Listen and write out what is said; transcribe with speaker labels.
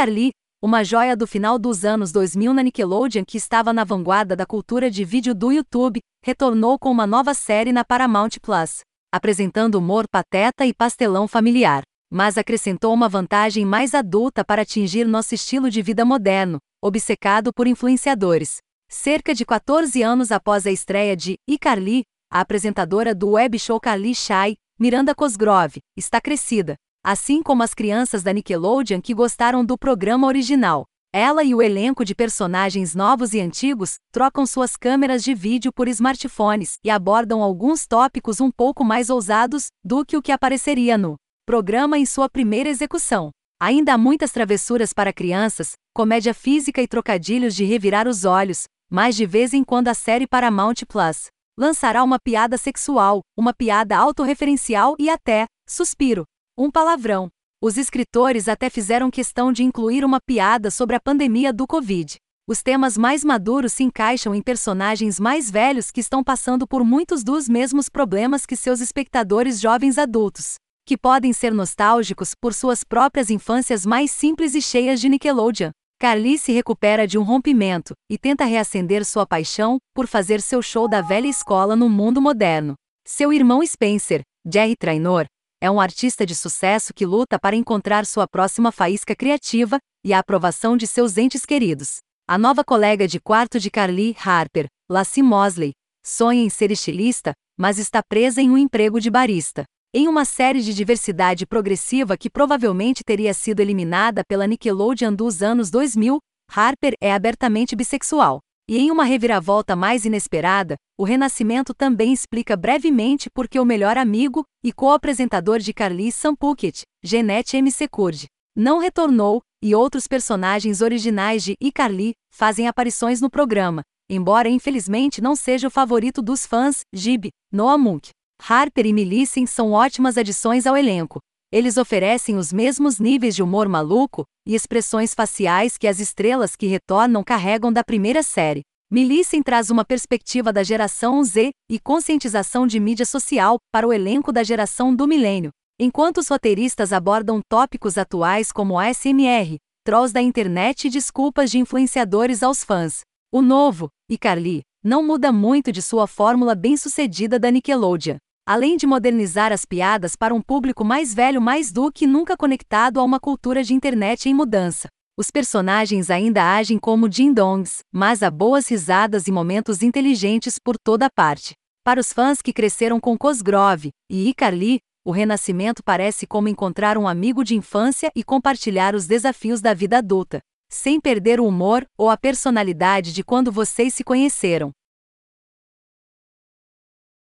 Speaker 1: iCarly, uma joia do final dos anos 2000 na Nickelodeon que estava na vanguarda da cultura de vídeo do YouTube, retornou com uma nova série na Paramount Plus, apresentando humor pateta e pastelão familiar, mas acrescentou uma vantagem mais adulta para atingir nosso estilo de vida moderno, obcecado por influenciadores. Cerca de 14 anos após a estreia de iCarly, a apresentadora do web show Carly Shy, Miranda Cosgrove, está crescida, assim como as crianças da Nickelodeon que gostaram do programa original. Ela e o elenco de personagens novos e antigos trocam suas câmeras de vídeo por smartphones e abordam alguns tópicos um pouco mais ousados do que o que apareceria no programa em sua primeira execução. Ainda há muitas travessuras para crianças, comédia física e trocadilhos de revirar os olhos, mas de vez em quando a série Paramount Plus lançará uma piada sexual, uma piada autorreferencial e até, suspiro, um palavrão. Os escritores até fizeram questão de incluir uma piada sobre a pandemia do Covid. Os temas mais maduros se encaixam em personagens mais velhos que estão passando por muitos dos mesmos problemas que seus espectadores jovens adultos, que podem ser nostálgicos por suas próprias infâncias mais simples e cheias de Nickelodeon. Carly se recupera de um rompimento e tenta reacender sua paixão por fazer seu show da velha escola no mundo moderno. Seu irmão Spencer, Jerry Trainor, é um artista de sucesso que luta para encontrar sua próxima faísca criativa e a aprovação de seus entes queridos. A nova colega de quarto de Carly, Harper, Lassie Mosley, sonha em ser estilista, mas está presa em um emprego de barista. Em uma série de diversidade progressiva que provavelmente teria sido eliminada pela Nickelodeon dos anos 2000, Harper é abertamente bissexual. E em uma reviravolta mais inesperada, o renascimento também explica brevemente por que o melhor amigo e co-apresentador de Carly Sam Puckett, Jeanette M. Secourd, não retornou, e outros personagens originais de iCarly fazem aparições no programa, embora infelizmente não seja o favorito dos fãs, Gib, Noah Munck. Harper e Millicent são ótimas adições ao elenco. Eles oferecem os mesmos níveis de humor maluco e expressões faciais que as estrelas que retornam carregam da primeira série. Millicent traz uma perspectiva da geração Z e conscientização de mídia social para o elenco da geração do milênio, enquanto os roteiristas abordam tópicos atuais como ASMR, trolls da internet e desculpas de influenciadores aos fãs. O novo, e Carly, não muda muito de sua fórmula bem-sucedida da Nickelodeon além de modernizar as piadas para um público mais velho mais do que nunca conectado a uma cultura de internet em mudança. Os personagens ainda agem como ding-dongs, mas há boas risadas e momentos inteligentes por toda parte. Para os fãs que cresceram com Cosgrove e iCarly, o renascimento parece como encontrar um amigo de infância e compartilhar os desafios da vida adulta, sem perder o humor ou a personalidade de quando vocês se conheceram.